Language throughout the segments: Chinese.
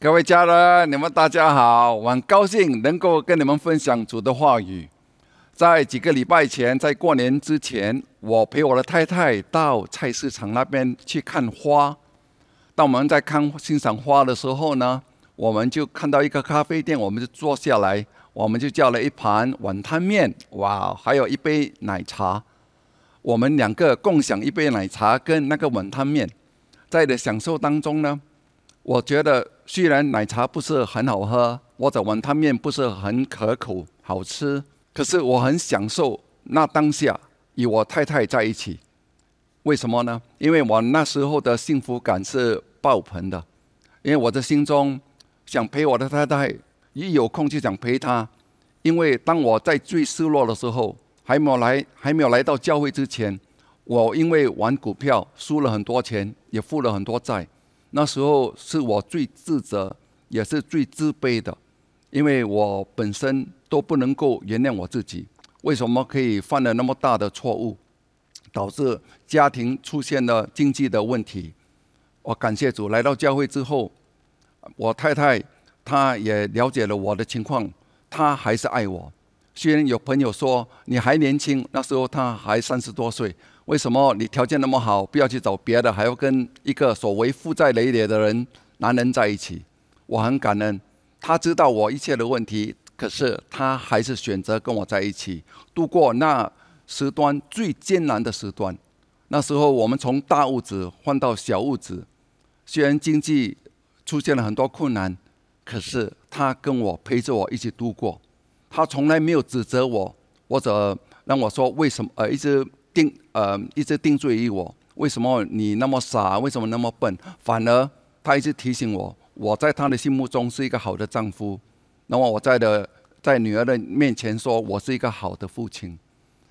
各位家人，你们大家好，我很高兴能够跟你们分享主的话语。在几个礼拜前，在过年之前，我陪我的太太到菜市场那边去看花。当我们在看欣赏花的时候呢，我们就看到一个咖啡店，我们就坐下来，我们就叫了一盘碗汤面，哇，还有一杯奶茶。我们两个共享一杯奶茶跟那个碗汤面，在的享受当中呢，我觉得虽然奶茶不是很好喝，或者碗汤面不是很可口好吃。可是我很享受那当下与我太太在一起，为什么呢？因为我那时候的幸福感是爆棚的，因为我的心中想陪我的太太，一有空就想陪她。因为当我在最失落的时候，还没有来还没有来到教会之前，我因为玩股票输了很多钱，也负了很多债。那时候是我最自责，也是最自卑的，因为我本身。都不能够原谅我自己，为什么可以犯了那么大的错误，导致家庭出现了经济的问题？我感谢主，来到教会之后，我太太她也了解了我的情况，她还是爱我。虽然有朋友说你还年轻，那时候她还三十多岁，为什么你条件那么好，不要去找别的，还要跟一个所谓负债累累的人男人在一起？我很感恩，他知道我一切的问题。可是他还是选择跟我在一起度过那时段最艰难的时段。那时候我们从大屋子换到小屋子，虽然经济出现了很多困难，可是他跟我陪着我一起度过。他从来没有指责我，或者让我说为什么呃一直定呃一直定罪于我，为什么你那么傻，为什么那么笨？反而他一直提醒我，我在他的心目中是一个好的丈夫。那么我在的在女儿的面前说，我是一个好的父亲。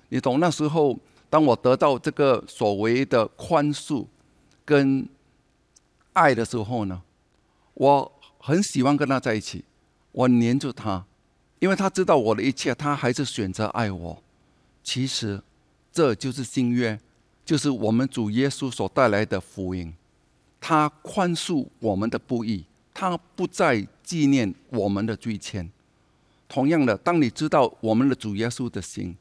你懂？那时候，当我得到这个所谓的宽恕跟爱的时候呢，我很喜欢跟他在一起，我黏住他，因为他知道我的一切，他还是选择爱我。其实，这就是新约，就是我们主耶稣所带来的福音。他宽恕我们的不义。他不再纪念我们的罪愆。同样的，当你知道我们的主耶稣的心，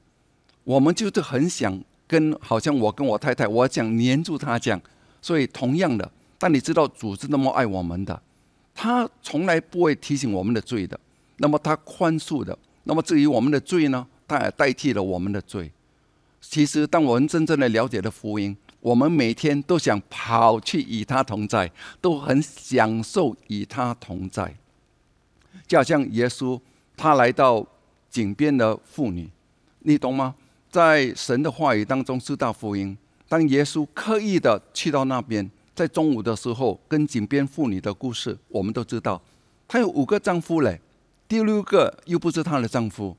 我们就是很想跟，好像我跟我太太，我想黏住他这样。所以，同样的，当你知道主是那么爱我们的，他从来不会提醒我们的罪的。那么，他宽恕的。那么，至于我们的罪呢？他也代替了我们的罪。其实，当我们真正的了解了福音。我们每天都想跑去与他同在，都很享受与他同在。就好像耶稣他来到井边的妇女，你懂吗？在神的话语当中是大福音。当耶稣刻意的去到那边，在中午的时候跟井边妇女的故事，我们都知道，她有五个丈夫嘞，第六个又不是她的丈夫。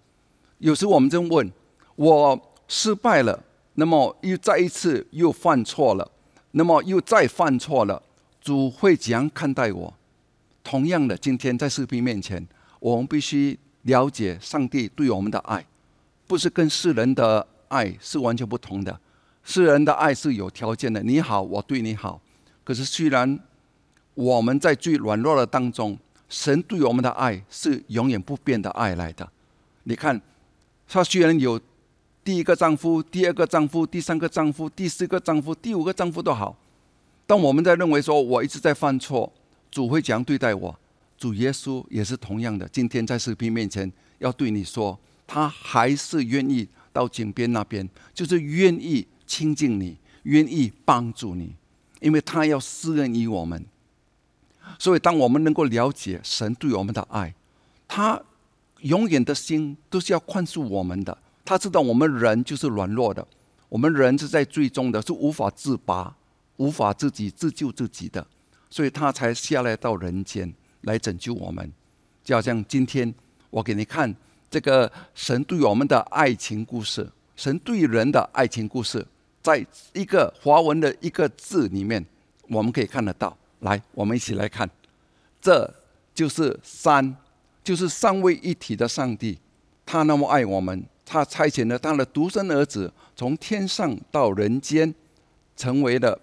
有时我们就问：我失败了。那么又再一次又犯错了，那么又再犯错了，主会怎样看待我？同样的，今天在视频面前，我们必须了解上帝对我们的爱，不是跟世人的爱是完全不同的。世人的爱是有条件的，你好，我对你好。可是虽然我们在最软弱的当中，神对我们的爱是永远不变的爱来的。你看，他虽然有。第一个丈夫，第二个丈夫，第三个丈夫，第四个丈夫，第五个丈夫都好。当我们在认为说我一直在犯错，主会怎样对待我？主耶稣也是同样的。今天在视频面前要对你说，他还是愿意到井边那边，就是愿意亲近你，愿意帮助你，因为他要施恩于我们。所以，当我们能够了解神对我们的爱，他永远的心都是要宽恕我们的。他知道我们人就是软弱的，我们人是在最终的，是无法自拔、无法自己自救自己的，所以他才下来到人间来拯救我们。就好像今天我给你看这个神对我们的爱情故事，神对人的爱情故事，在一个华文的一个字里面，我们可以看得到。来，我们一起来看，这就是三，就是三位一体的上帝，他那么爱我们。他差遣了他的独生儿子从天上到人间，成为了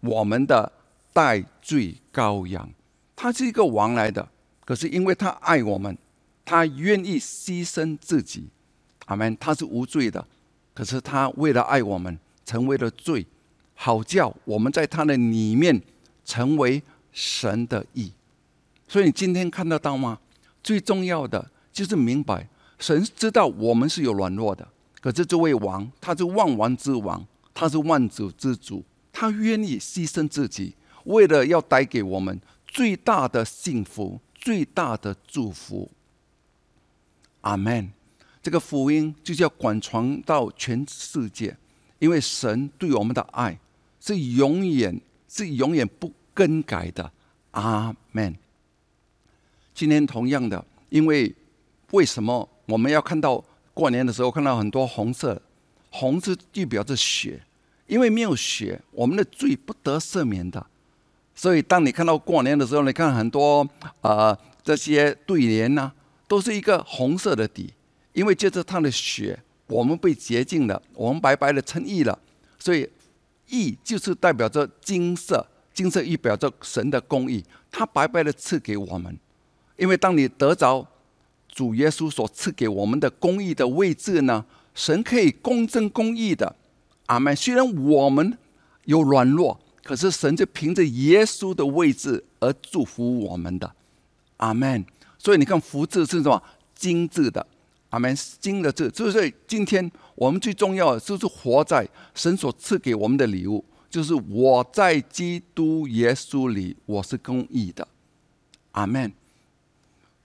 我们的代罪羔羊。他是一个王来的，可是因为他爱我们，他愿意牺牲自己。阿门。他是无罪的，可是他为了爱我们，成为了罪，好叫我们在他的里面成为神的义。所以你今天看得到吗？最重要的就是明白，神知道我们是有软弱的，可是这位王他是万王之王，他是万主之主，他愿意牺牲自己，为了要带给我们最大的幸福、最大的祝福。阿门。这个福音就是要广传到全世界，因为神对我们的爱是永远、是永远不更改的。阿门。今天同样的，因为为什么我们要看到过年的时候看到很多红色？红是代表着血，因为没有血，我们的罪不得赦免的。所以当你看到过年的时候，你看很多呃这些对联呐，都是一个红色的底，因为借着他的血，我们被洁净了，我们白白的称义了。所以义就是代表着金色，金色意表着神的公义，他白白的赐给我们。因为当你得着主耶稣所赐给我们的公义的位置呢，神可以公正公义的，阿门。虽然我们有软弱，可是神就凭着耶稣的位置而祝福我们的，阿门。所以你看福字是什么？金字的，阿门。金的字，就是今天我们最重要的就是活在神所赐给我们的礼物，就是我在基督耶稣里，我是公义的，阿门。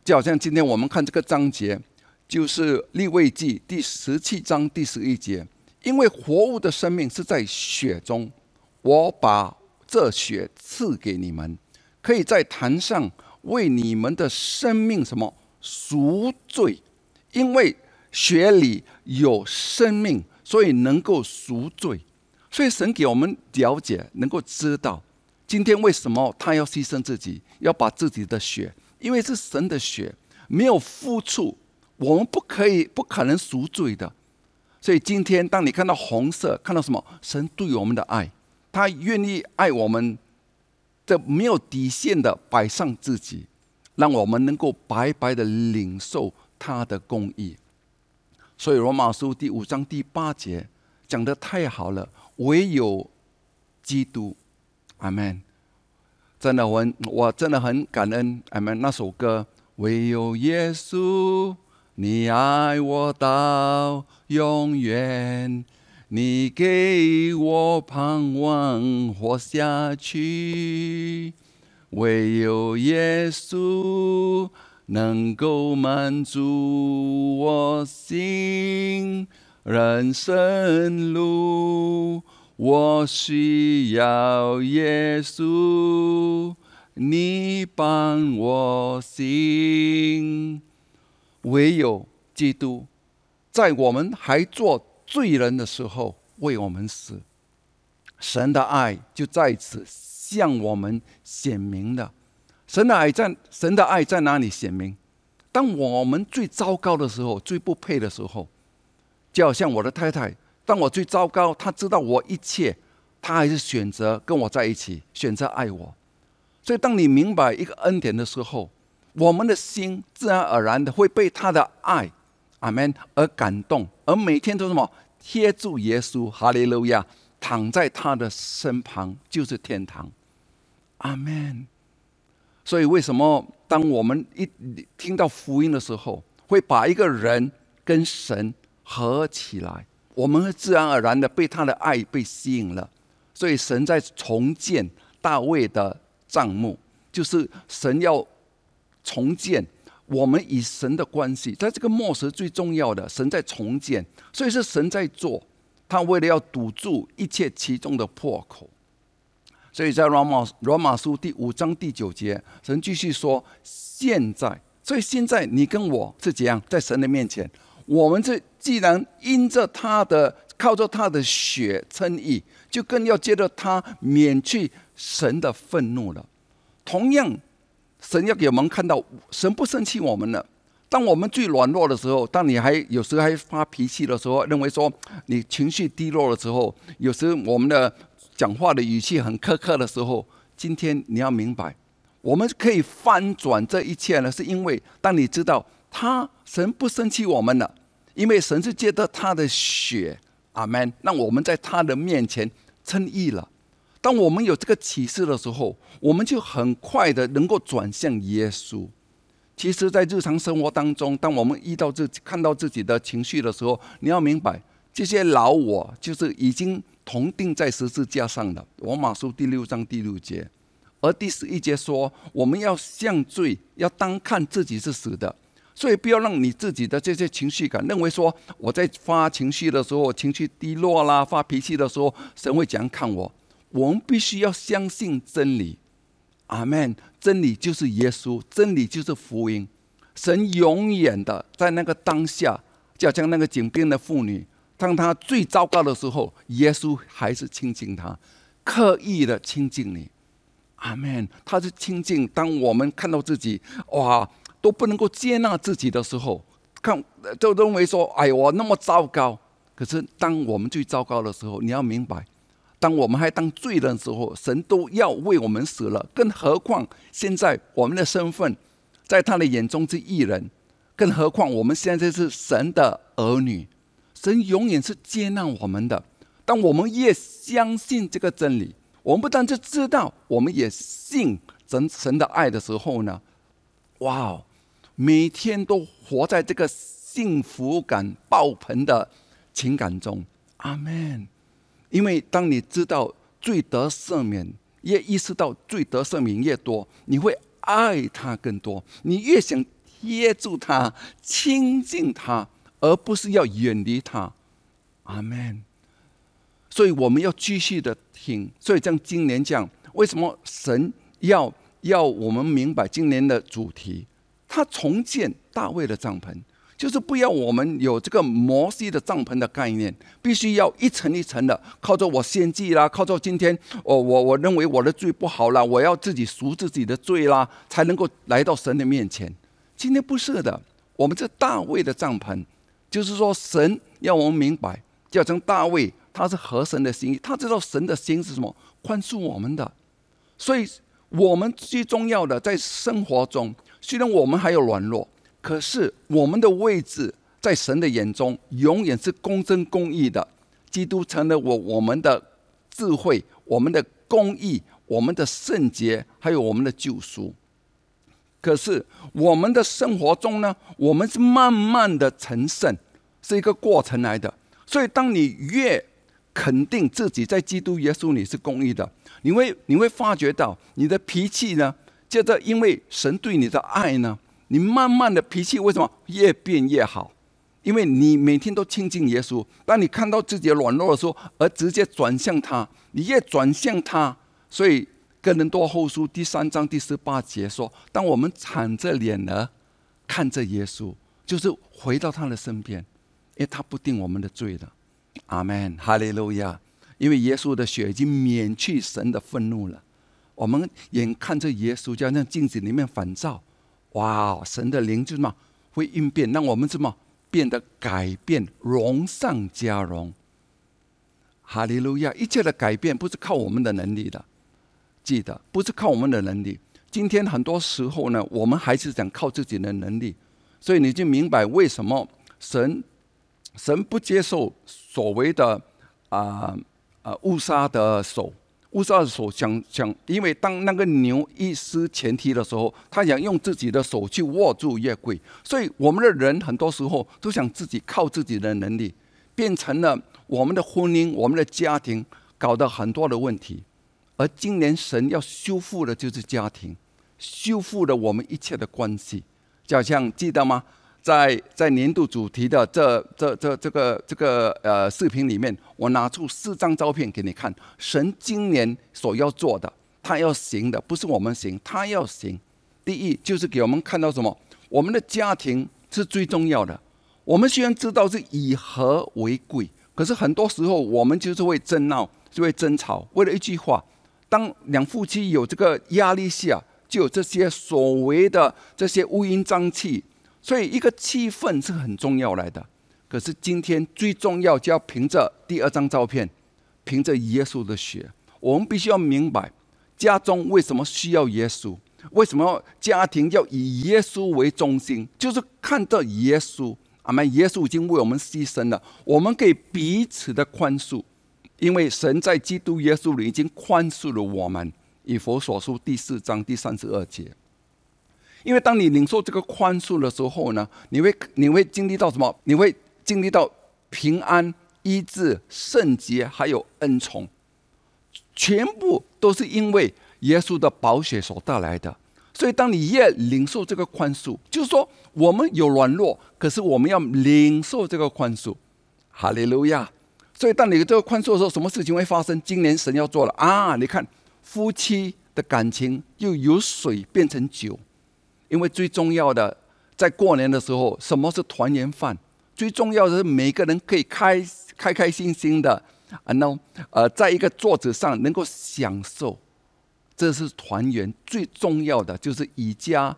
就好像今天我们看这个章节，就是立位记第十七章第十一节。因为活物的生命是在血中，我把这血赐给你们，可以在坛上为你们的生命什么赎罪。因为血里有生命，所以能够赎罪。所以神给我们了解，能够知道，今天为什么他要牺牲自己，要把自己的血。因为是神的血，没有付出，我们不可以、不可能赎罪的。所以今天，当你看到红色，看到什么？神对我们的爱，他愿意爱我们，这没有底线的摆上自己，让我们能够白白的领受他的公义。所以罗马书第五章第八节讲的太好了，唯有基督，阿门。真的，我我真的很感恩。我们那首歌，唯有耶稣，你爱我到永远，你给我盼望活下去。唯有耶稣能够满足我心，人生路。我需要耶稣，你帮我行。唯有基督，在我们还做罪人的时候为我们死，神的爱就在此向我们显明了。神的爱在神的爱在哪里显明？当我们最糟糕的时候、最不配的时候，就好像我的太太。当我最糟糕，他知道我一切，他还是选择跟我在一起，选择爱我。所以，当你明白一个恩典的时候，我们的心自然而然的会被他的爱，阿门，而感动，而每天都什么贴住耶稣，哈利路亚，躺在他的身旁就是天堂，阿门。所以，为什么当我们一听到福音的时候，会把一个人跟神合起来？我们会自然而然的被他的爱被吸引了，所以神在重建大卫的帐幕，就是神要重建我们与神的关系，在这个末时最重要的，神在重建，所以是神在做，他为了要堵住一切其中的破口，所以在罗马罗马书第五章第九节，神继续说：现在，所以现在你跟我是怎样在神的面前？我们这既然因着他的靠着他的血称义，就更要接着他免去神的愤怒了。同样，神要给我们看到，神不生气我们了。当我们最软弱的时候，当你还有时还发脾气的时候，认为说你情绪低落的时候，有时我们的讲话的语气很苛刻的时候，今天你要明白，我们可以翻转这一切呢？是因为当你知道他神不生气我们了，因为神是借着他的血，阿门，让我们在他的面前称义了。当我们有这个启示的时候，我们就很快的能够转向耶稣。其实，在日常生活当中，当我们遇到自己看到自己的情绪的时候，你要明白，这些老我就是已经同定在十字架上的。罗马书第六章第六节。而第十一节说，我们要向罪，要当看自己是死的，所以不要让你自己的这些情绪感认为说，我在发情绪的时候，情绪低落啦，发脾气的时候，神会怎样看我？我们必须要相信真理，阿门。真理就是耶稣，真理就是福音。神永远的在那个当下，就像那个井边的妇女，当她最糟糕的时候，耶稣还是亲近她，刻意的亲近你。阿门。他是亲近。当我们看到自己哇都不能够接纳自己的时候，看就认为说：“哎，我那么糟糕。”可是当我们最糟糕的时候，你要明白，当我们还当罪人的时候，神都要为我们死了。更何况现在我们的身份，在他的眼中是异人。更何况我们现在是神的儿女，神永远是接纳我们的。当我们越相信这个真理。我们不但是知道，我们也信神神的爱的时候呢，哇，每天都活在这个幸福感爆棚的情感中，阿门。因为当你知道罪得赦免，越意识到罪得赦免越多，你会爱他更多，你越想贴住他、亲近他，而不是要远离他，阿门。所以我们要继续的听。所以像今年这样，为什么神要要我们明白今年的主题？他重建大卫的帐篷，就是不要我们有这个摩西的帐篷的概念，必须要一层一层的靠着我献祭啦，靠着今天我我我认为我的罪不好了，我要自己赎自己的罪啦，才能够来到神的面前。今天不是的，我们这大卫的帐篷，就是说神要我们明白，叫成大卫。他是合神的心意，他知道神的心是什么，宽恕我们的。所以，我们最重要的在生活中，虽然我们还有软弱，可是我们的位置在神的眼中永远是公正公义的。基督成了我我们的智慧，我们的公义，我们的圣洁，还有我们的救赎。可是我们的生活中呢，我们是慢慢的成圣，是一个过程来的。所以，当你越肯定自己在基督耶稣里是公义的，你会你会发觉到你的脾气呢，接着因为神对你的爱呢，你慢慢的脾气为什么越变越好？因为你每天都亲近耶稣，当你看到自己的软弱的时候，而直接转向他，你越转向他，所以哥林多后书第三章第十八节说：当我们敞着脸呢，看着耶稣，就是回到他的身边，因为他不定我们的罪的。阿门，哈利路亚！因为耶稣的血已经免去神的愤怒了。我们眼看着耶稣，就像镜子里面反照，哇！神的灵就什么会应变，让我们什么变得改变，荣上加荣。哈利路亚！一切的改变不是靠我们的能力的，记得不是靠我们的能力。今天很多时候呢，我们还是想靠自己的能力，所以你就明白为什么神。神不接受所谓的啊啊误杀的手，误杀的手想想，因为当那个牛一失前蹄的时候，他想用自己的手去握住月桂，所以我们的人很多时候都想自己靠自己的能力，变成了我们的婚姻、我们的家庭搞得很多的问题。而今年神要修复的就是家庭，修复了我们一切的关系，就好像记得吗？在在年度主题的这这这这个这个呃视频里面，我拿出四张照片给你看。神今年所要做的，他要行的，不是我们行，他要行。第一就是给我们看到什么？我们的家庭是最重要的。我们虽然知道是以和为贵，可是很多时候我们就是会争闹，就会争吵，为了一句话。当两夫妻有这个压力下，就有这些所谓的这些乌烟瘴气。所以，一个气氛是很重要来的。可是今天最重要，就要凭着第二张照片，凭着耶稣的血。我们必须要明白，家中为什么需要耶稣？为什么家庭要以耶稣为中心？就是看到耶稣，阿门。耶稣已经为我们牺牲了，我们可以彼此的宽恕，因为神在基督耶稣里已经宽恕了我们。以佛所书第四章第三十二节。因为当你领受这个宽恕的时候呢，你会你会经历到什么？你会经历到平安、医治、圣洁，还有恩宠，全部都是因为。耶稣的宝血所带来的，所以当你越领受这个宽恕，就是说我们有软弱，可是我们要领受这个宽恕，哈利路亚！所以当你这个宽恕的时候，什么事情会发生？今年神要做了啊！你看夫妻的感情又由水变成酒，因为最重要的在过年的时候，什么是团圆饭？最重要的是每个人可以开开开心心的，啊，那呃，在一个桌子上能够享受。这是团圆最重要的，就是以家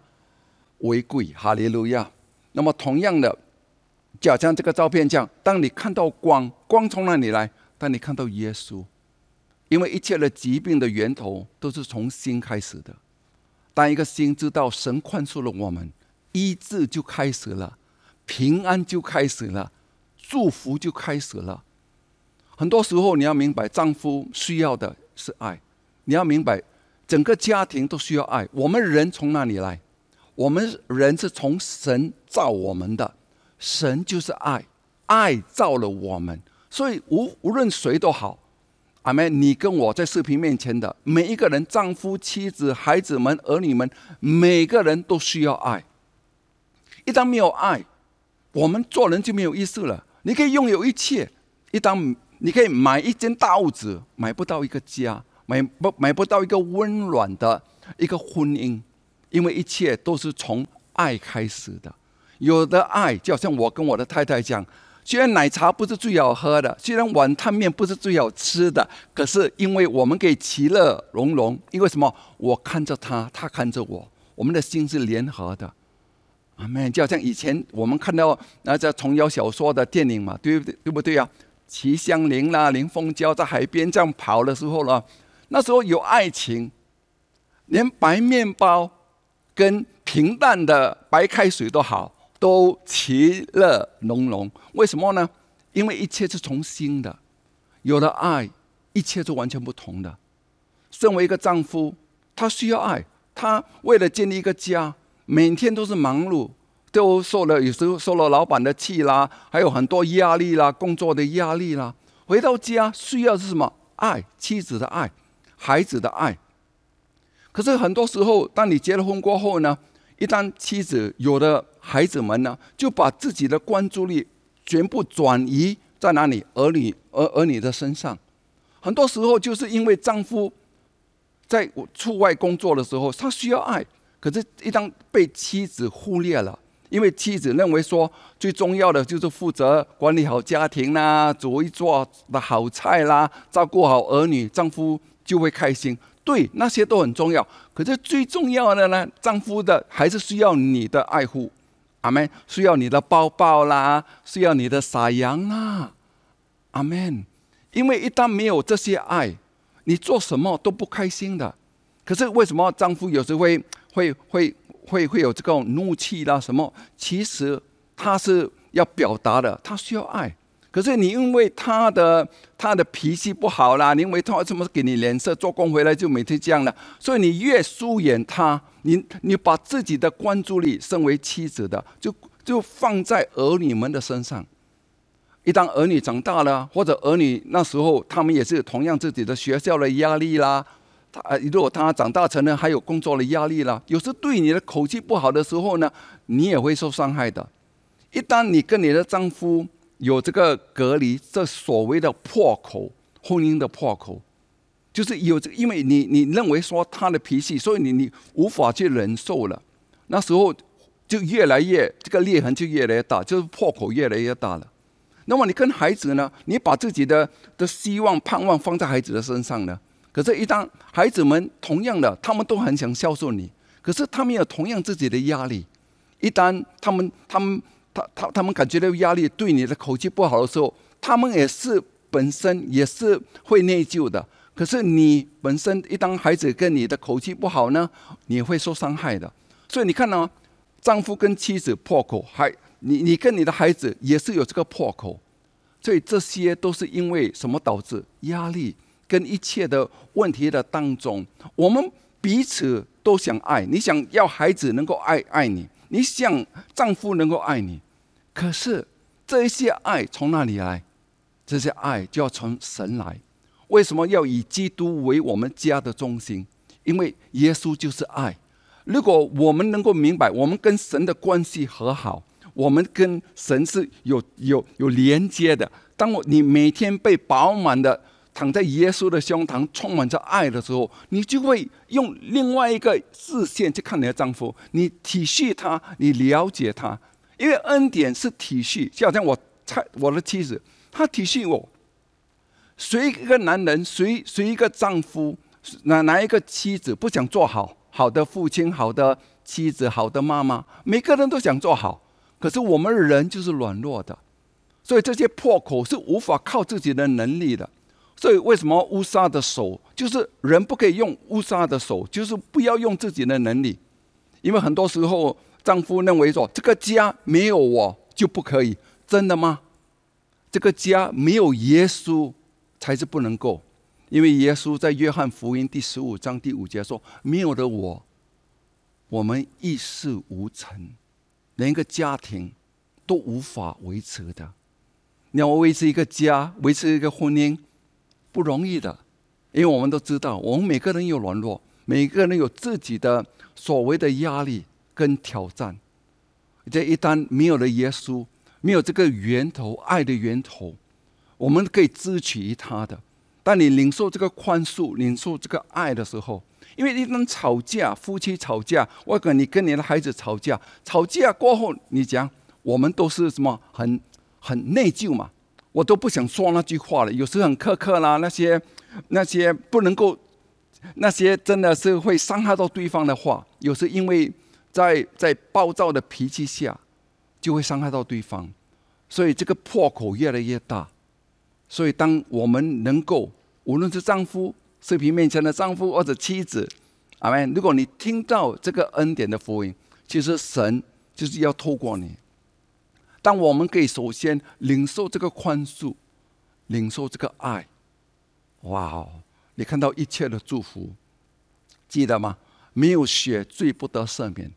为贵，哈利路亚。那么同样的，就像这个照片这样，当你看到光，光从哪里来？当你看到耶稣，因为一切的疾病的源头都是从心开始的。当一个心知道神宽恕了我们，医治就开始了，平安就开始了，祝福就开始了。很多时候你要明白，丈夫需要的是爱，你要明白。整个家庭都需要爱。我们人从哪里来？我们人是从神造我们的，神就是爱，爱造了我们。所以无无论谁都好，阿妹，你跟我在视频面前的每一个人，丈夫、妻子、孩子们、儿女们，每个人都需要爱。一旦没有爱，我们做人就没有意思了。你可以拥有一切，一旦你可以买一间大屋子，买不到一个家。买不买不到一个温暖的一个婚姻，因为一切都是从爱开始的。有的爱，就像我跟我的太太讲，虽然奶茶不是最好喝的，虽然碗汤面不是最好吃的，可是因为我们可以其乐融融。因为什么？我看着他，他看着我，我们的心是联合的。阿门。就好像以前我们看到那在琼瑶小说的电影嘛，对不对？对不对啊？齐香林啦，林凤娇在海边这样跑的时候呢？那时候有爱情，连白面包跟平淡的白开水都好，都其乐融融。为什么呢？因为一切是从心的，有了爱，一切是完全不同的。身为一个丈夫，他需要爱，他为了建立一个家，每天都是忙碌，都受了有时候受了老板的气啦，还有很多压力啦，工作的压力啦。回到家需要是什么？爱，妻子的爱。孩子的爱，可是很多时候，当你结了婚过后呢，一旦妻子有的孩子们呢，就把自己的关注力全部转移在哪里？儿女儿儿女的身上。很多时候，就是因为丈夫在出外工作的时候，他需要爱，可是，一旦被妻子忽略了，因为妻子认为说，最重要的就是负责管理好家庭啦，煮一桌的好菜啦，照顾好儿女，丈夫。就会开心，对那些都很重要。可是最重要的呢，丈夫的还是需要你的爱护，阿门。需要你的抱抱啦，需要你的撒羊啊，阿门。因为一旦没有这些爱，你做什么都不开心的。可是为什么丈夫有时会会会会会有这种怒气啦？什么？其实他是要表达的，他需要爱。可是你因为他的他的脾气不好啦，因为他怎么给你脸色，做工回来就每天这样了，所以你越疏远他，你你把自己的关注力，身为妻子的，就就放在儿女们的身上。一旦儿女长大了，或者儿女那时候他们也是同样自己的学校的压力啦，他如果他长大成人还有工作的压力啦，有时对你的口气不好的时候呢，你也会受伤害的。一旦你跟你的丈夫，有这个隔离，这所谓的破口，婚姻的破口，就是有这，因为你你认为说他的脾气，所以你你无法去忍受了，那时候就越来越这个裂痕就越来越大，就是破口越来越大了。那么你跟孩子呢，你把自己的的希望盼望放在孩子的身上呢？可是，一旦孩子们同样的，他们都很想孝顺你，可是他们有同样自己的压力，一旦他们他们。他他他们感觉到压力，对你的口气不好的时候，他们也是本身也是会内疚的。可是你本身一当孩子跟你的口气不好呢，你会受伤害的。所以你看呢，丈夫跟妻子破口，还你你跟你的孩子也是有这个破口。所以这些都是因为什么导致压力跟一切的问题的当中，我们彼此都想爱，你想要孩子能够爱爱你，你想丈夫能够爱你，可是这些爱从哪里来？这些爱就要从神来。为什么要以基督为我们家的中心？因为耶稣就是爱。如果我们能够明白，我们跟神的关系和好。我们跟神是有有有连接的。当我你每天被饱满的躺在耶稣的胸膛，充满着爱的时候，你就会用另外一个视线去看你的丈夫。你体恤他，你了解他，因为恩典是体恤。就好像我猜我的妻子，她体恤我。谁一个男人，谁谁一个丈夫，哪哪一个妻子不想做好好的父亲、好的妻子、好的妈妈？每个人都想做好。可是我们人就是软弱的，所以这些破口是无法靠自己的能力的。所以为什么乌纱的手就是人不可以用乌纱的手，就是不要用自己的能力，因为很多时候丈夫认为说这个家没有我就不可以，真的吗？这个家没有耶稣才是不能够，因为耶稣在约翰福音第十五章第五节说：“没有了我，我们一事无成。”连一个家庭都无法维持的，你要维持一个家，维持一个婚姻，不容易的。因为我们都知道，我们每个人有软弱，每个人有自己的所谓的压力跟挑战。这一旦没有了耶稣，没有这个源头，爱的源头，我们可以支取他的。当你领受这个宽恕，领受这个爱的时候，因为一旦吵架，夫妻吵架，或者你跟你的孩子吵架，吵架过后，你讲我们都是什么很很内疚嘛，我都不想说那句话了。有时很苛刻啦，那些那些不能够，那些真的是会伤害到对方的话，有时因为在在暴躁的脾气下，就会伤害到对方，所以这个破口越来越大。所以当我们能够，无论是丈夫。视频面前的丈夫或者妻子，阿门。如果你听到这个恩典的福音，其实神就是要透过你。但我们可以首先领受这个宽恕，领受这个爱。哇哦！你看到一切的祝福，记得吗？没有血罪不得赦免，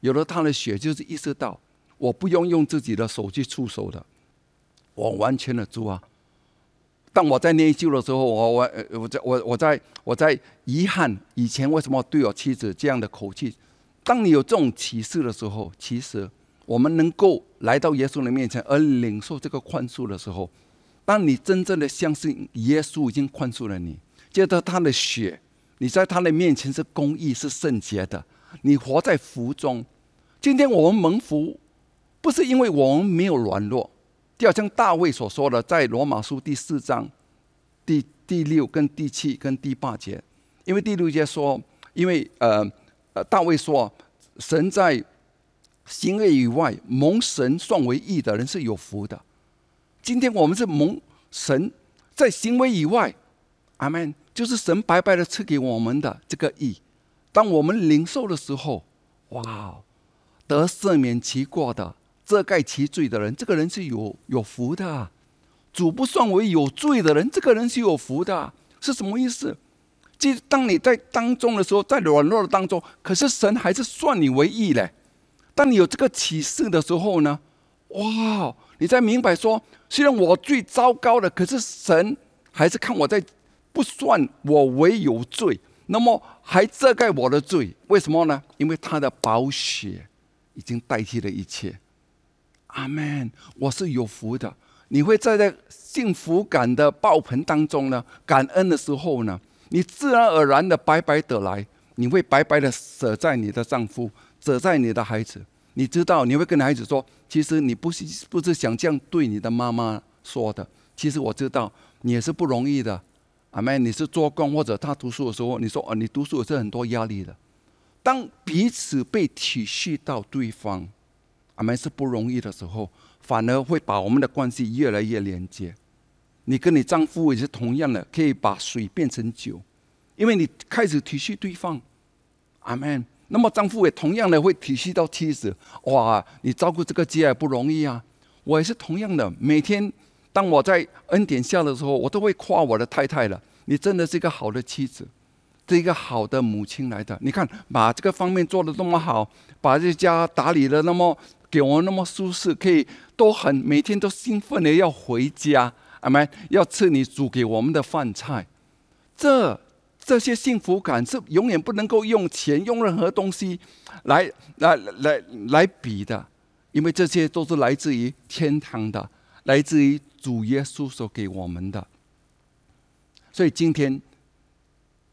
有了他的血，就是意识到我不用用自己的手去触手的，我完全的主啊。当我在内疚的时候，我我我在我我在我在遗憾以前为什么对我妻子这样的口气。当你有这种启示的时候，其实我们能够来到耶稣的面前而领受这个宽恕的时候，当你真正的相信耶稣已经宽恕了你，接着他的血，你在他的面前是公义是圣洁的，你活在福中。今天我们蒙福，不是因为我们没有软弱。就好像大卫所说的，在罗马书第四章第第六跟第七跟第八节，因为第六节说，因为呃呃大卫说，神在行为以外蒙神算为义的人是有福的。今天我们是蒙神在行为以外，阿门，就是神白白的赐给我们的这个义。当我们领受的时候，哇，得赦免其过的。遮盖其罪的人，这个人是有有福的；主不算为有罪的人，这个人是有福的。是什么意思？即当你在当中的时候，在软弱的当中，可是神还是算你为义嘞。当你有这个启示的时候呢？哇！你在明白说，虽然我最糟糕的，可是神还是看我在不算我为有罪，那么还遮盖我的罪。为什么呢？因为他的宝血已经代替了一切。阿门！我是有福的。你会在这幸福感的爆棚当中呢？感恩的时候呢？你自然而然的白白得来。你会白白的舍在你的丈夫，舍在你的孩子。你知道，你会跟孩子说：“其实你不是不是想这样对你的妈妈说的。其实我知道你也是不容易的。阿门！你是做工或者他读书的时候，你说哦，你读书也是很多压力的。当彼此被体恤到对方。们是不容易的时候，反而会把我们的关系越来越连接。你跟你丈夫也是同样的，可以把水变成酒，因为你开始体恤对方。阿门。那么丈夫也同样的会体恤到妻子。哇，你照顾这个家也不容易啊！我也是同样的，每天当我在恩典下的时候，我都会夸我的太太了。你真的是一个好的妻子，是一个好的母亲来的。你看，把这个方面做的那么好，把这家打理的那么给我那么舒适，可以都很每天都兴奋的要回家。阿门，要吃你煮给我们的饭菜，这。这些幸福感是永远不能够用钱、用任何东西来、来、来、来比的，因为这些都是来自于天堂的，来自于主耶稣所给我们的。所以今天、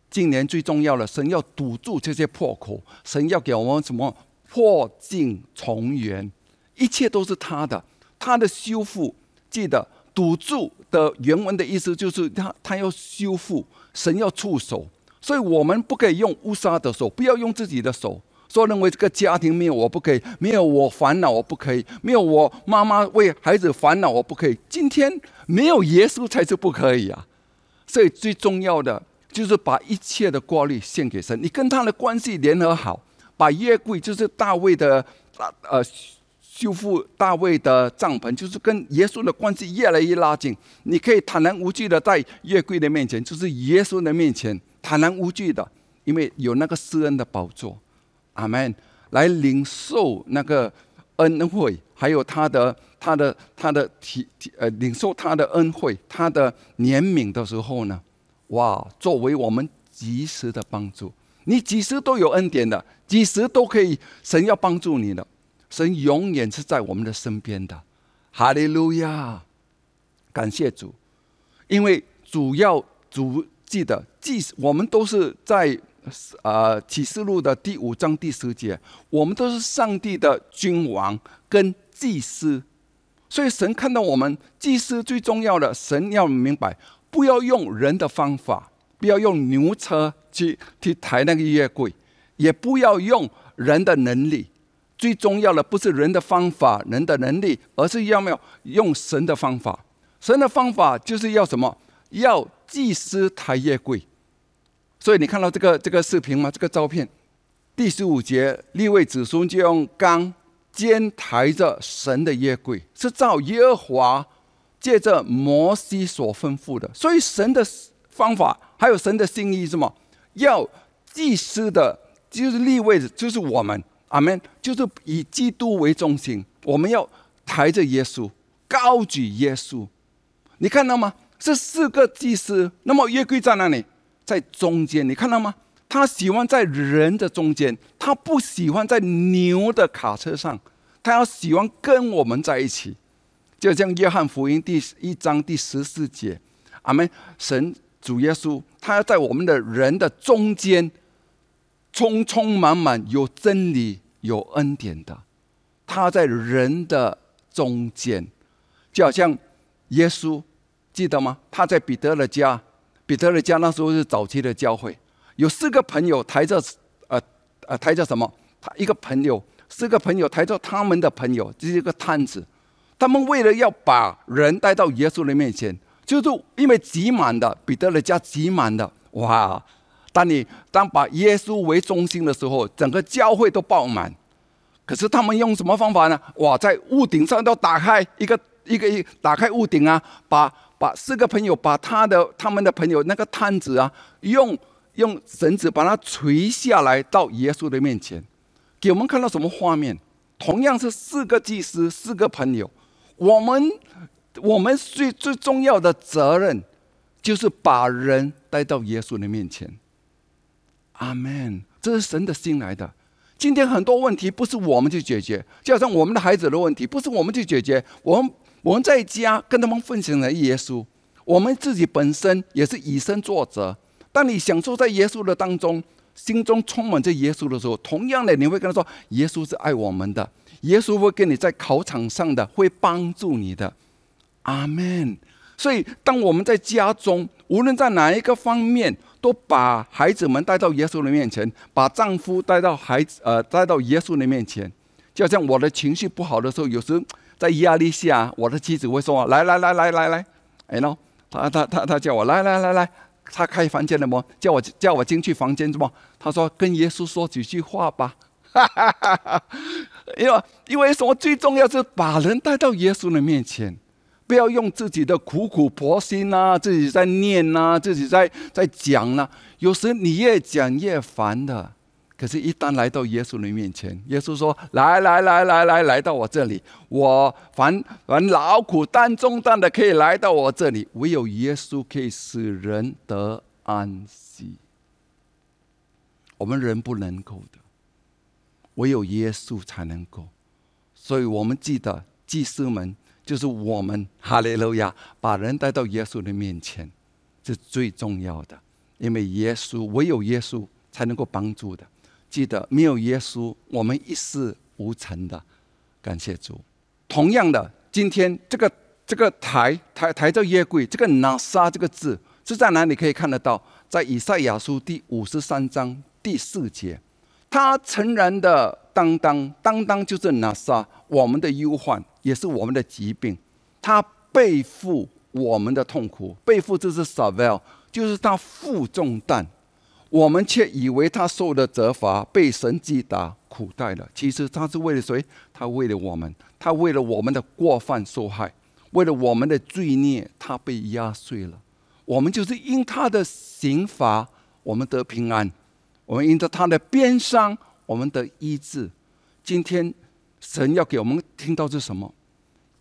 今年最重要的，神要堵住这些破口，神要给我们什么破镜重圆，一切都是他的，他的修复。记得堵住的原文的意思就是他，他要修复。神要出手，所以我们不可以用乌纱的手，不要用自己的手，说认为这个家庭没有我不可以，没有我烦恼我不可以，没有我妈妈为孩子烦恼我不可以。今天没有耶稣才是不可以啊！所以最重要的就是把一切的挂虑献给神，你跟他的关系联合好，把约柜就是大卫的呃。修复大卫的帐篷，就是跟耶稣的关系越来越拉近。你可以坦然无惧的在约柜的面前，就是耶稣的面前坦然无惧的，因为有那个施恩的宝座，阿门。来领受那个恩惠，还有他的他的他的体体呃，领受他的恩惠，他的怜悯的时候呢，哇，作为我们及时的帮助，你几时都有恩典的，几时都可以，神要帮助你的。神永远是在我们的身边的，哈利路亚！感谢主，因为主要主记得，即使我们都是在呃启示录的第五章第十节，我们都是上帝的君王跟祭司，所以神看到我们祭司最重要的，神要明白，不要用人的方法，不要用牛车去去抬那个月柜，也不要用人的能力。最重要的不是人的方法、人的能力，而是要没有用神的方法。神的方法就是要什么？要祭司抬月柜。所以你看到这个这个视频吗？这个照片，第十五节，立位子孙就用钢肩抬着神的月柜，是照耶和华借着摩西所吩咐的。所以神的方法还有神的心意是什么？要祭司的，就是立位子，就是我们。阿门，就是以基督为中心，我们要抬着耶稣，高举耶稣。你看到吗？这四个祭司，那么约柜在哪里？在中间，你看到吗？他喜欢在人的中间，他不喜欢在牛的卡车上，他要喜欢跟我们在一起。就像约翰福音第一章第十四节，阿门。神主耶稣，他要在我们的人的中间。充充满满有真理有恩典的，他在人的中间，就好像耶稣，记得吗？他在彼得的家，彼得的家那时候是早期的教会，有四个朋友抬着，呃呃抬着什么？他一个朋友，四个朋友抬着他们的朋友，这是一个摊子。他们为了要把人带到耶稣的面前，就是因为挤满的彼得的家挤满的，哇！当你当把耶稣为中心的时候，整个教会都爆满。可是他们用什么方法呢？哇，在屋顶上都打开一个一个一打开屋顶啊，把把四个朋友把他的他们的朋友那个摊子啊，用用绳子把它垂下来到耶稣的面前，给我们看到什么画面？同样是四个祭司，四个朋友，我们我们最最重要的责任就是把人带到耶稣的面前。阿门，这是神的心来的。今天很多问题不是我们去解决，就好像我们的孩子的问题，不是我们去解决。我们我们在家跟他们分享了耶稣，我们自己本身也是以身作则。当你享受在耶稣的当中，心中充满着耶稣的时候，同样的你会跟他说：耶稣是爱我们的，耶稣会跟你在考场上的，会帮助你的。阿门。所以，当我们在家中，无论在哪一个方面，都把孩子们带到耶稣的面前，把丈夫带到孩子呃带到耶稣的面前。就像我的情绪不好的时候，有时在压力下，我的妻子会说：“来来来来来来，哎喏，他他他他叫我来来来来，他开房间了么，叫我叫我进去房间，怎么？他说跟耶稣说几句话吧。哈哈哈哈因为因为什么？最重要是把人带到耶稣的面前，不要用自己的苦苦婆心呐，自己在念呐，自己在在讲呐。有时你越讲越烦的。可是，一旦来到耶稣的面前，耶稣说：“来来来来来，来到我这里，我凡凡劳苦担重担的，可以来到我这里。唯有耶稣可以使人得安息。我们人不能够的，唯有耶稣才能够。所以我们记得，祭司们就是我们哈利路亚，把人带到耶稣的面前，是最重要的。因为耶稣，唯有耶稣才能够帮助的。”记得没有耶稣，我们一事无成的。感谢主。同样的，今天这个这个抬抬抬着约柜，这个拿撒这个字是在哪里可以看得到？在以赛亚书第五十三章第四节，他诚然的当当，当当就是拿撒我们的忧患，也是我们的疾病。他背负我们的痛苦，背负就是 s u r v e l 就是他负重担。我们却以为他受了责罚，被神击打苦待了。其实他是为了谁？他为了我们，他为了我们的过犯受害，为了我们的罪孽，他被压碎了。我们就是因他的刑罚，我们得平安；我们因着他的鞭伤，我们得医治。今天神要给我们听到是什么？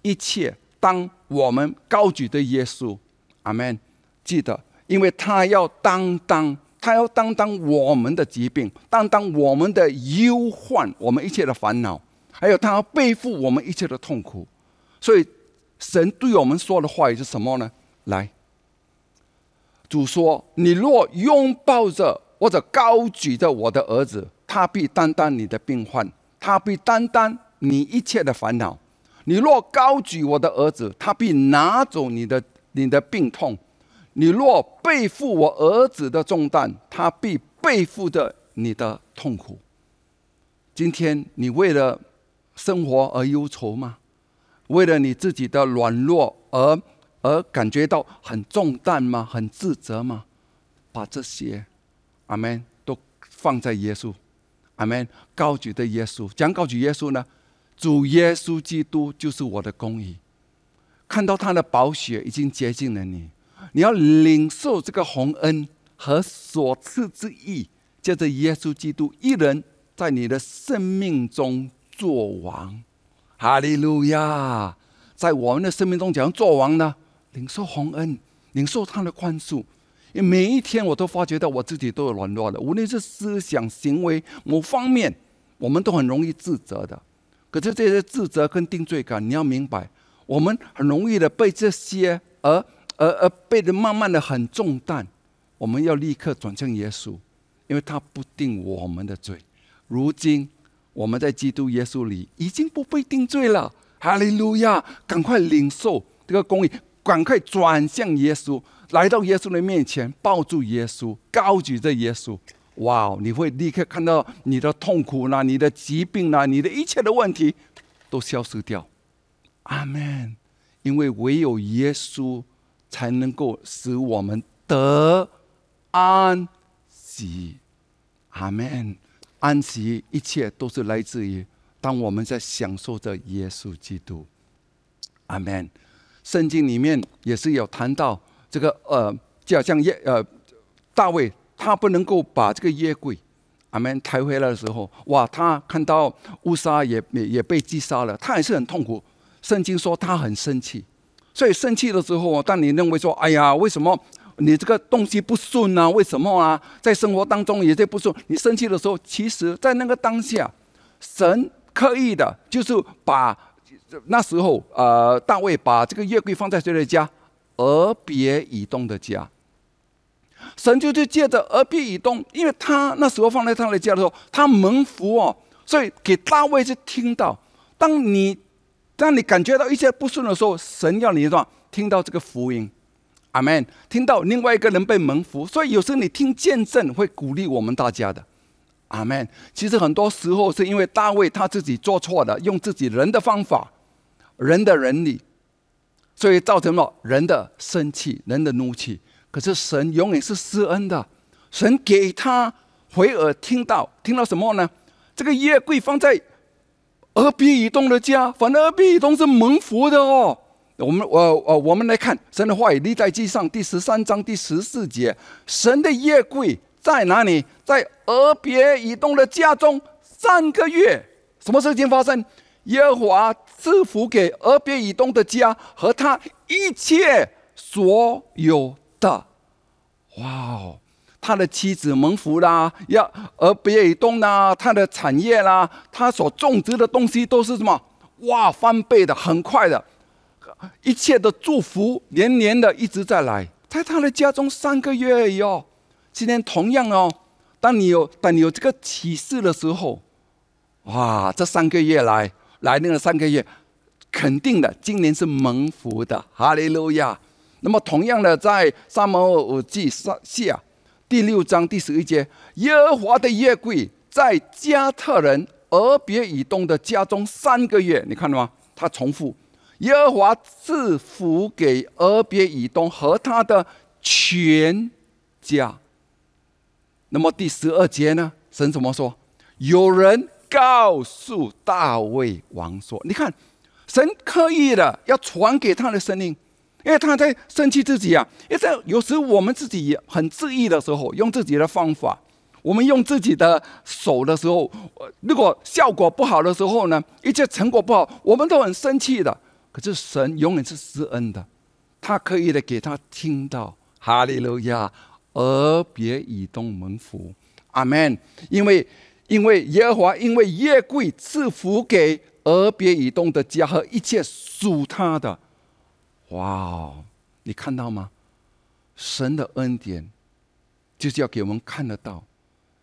一切当我们高举的耶稣，阿门。记得，因为他要担当。他要担当我们的疾病，担当我们的忧患，我们一切的烦恼，还有他要背负我们一切的痛苦。所以，神对我们说的话语是什么呢？来，主说：“你若拥抱着或者高举着我的儿子，他必担当你的病患，他必担当你一切的烦恼。你若高举我的儿子，他必拿走你的你的病痛。”你若背负我儿子的重担，他必背负着你的痛苦。今天你为了生活而忧愁吗？为了你自己的软弱而而感觉到很重担吗？很自责吗？把这些，阿门，都放在耶稣，阿门，高举的耶稣，讲高举耶稣呢？主耶稣基督就是我的公义，看到他的宝血已经接近了你。你要领受这个洪恩和所赐之意，借着耶稣基督一人在你的生命中做王，哈利路亚！在我们的生命中怎样做王呢？领受洪恩，领受他的宽恕。因为每一天我都发觉到我自己都有软弱的，无论是思想、行为某方面，我们都很容易自责的。可是这些自责跟定罪感，你要明白，我们很容易的被这些而。而而背得慢慢的很重担，我们要立刻转向耶稣，因为他不定我们的罪。如今我们在基督耶稣里已经不被定罪了，哈利路亚！赶快领受这个公义，赶快转向耶稣，来到耶稣的面前，抱住耶稣，高举着耶稣。哇！你会立刻看到你的痛苦啦，你的疾病啦，你的一切的问题都消失掉。阿门！因为唯有耶稣。才能够使我们得安息，阿门。安息一切都是来自于当我们在享受着耶稣基督，阿门。圣经里面也是有谈到这个呃，就好像耶呃大卫，他不能够把这个约柜，阿门抬回来的时候，哇，他看到乌沙也也也被击杀了，他也是很痛苦。圣经说他很生气。所以生气的时候，当你认为说：“哎呀，为什么你这个东西不顺啊？为什么啊？在生活当中也在不顺。”你生气的时候，其实，在那个当下，神刻意的，就是把那时候，呃，大卫把这个月桂放在谁的家？俄别以东的家。神就就借着俄别以东，因为他那时候放在他的家的时候，他蒙福哦，所以给大卫是听到，当你。当你感觉到一些不顺的时候，神要你什么？听到这个福音，阿门。听到另外一个人被蒙福，所以有时候你听见证会鼓励我们大家的，阿门。其实很多时候是因为大卫他自己做错的，用自己人的方法、人的人力，所以造成了人的生气、人的怒气。可是神永远是施恩的，神给他回耳听到，听到什么呢？这个约柜放在俄别以东的家，反正俄别以东是蒙福的哦。我们我我我们来看神的话语，历代记上第十三章第十四节，神的约柜在哪里？在俄别以东的家中三个月。什么事情发生？耶和华赐福给俄别以东的家和他一切所有的。哇哦！他的妻子蒙福啦，要而别以东啦，他的产业啦，他所种植的东西都是什么？哇，翻倍的，很快的，一切的祝福连连的一直在来，在他的家中三个月哟。今天同样哦，当你有当你有这个启示的时候，哇，这三个月来来那个三个月，肯定的，今年是蒙福的，哈利路亚。那么同样的，在撒母耳记上下。第六章第十一节，耶和华的约柜在加特人俄别以东的家中三个月，你看到吗？他重复，耶和华赐福给俄别以东和他的全家。那么第十二节呢？神怎么说？有人告诉大卫王说：“你看，神刻意的要传给他的生命。”因为他在生气自己啊，因为在有时我们自己也很自意的时候，用自己的方法，我们用自己的手的时候，如果效果不好的时候呢，一切成果不好，我们都很生气的。可是神永远是施恩的，他可以的给他听到哈利路亚，而别以东蒙福，阿门。因为因为耶和华因为耶柜赐福给而别以东的家和一切属他的。哇哦，你看到吗？神的恩典就是要给我们看得到。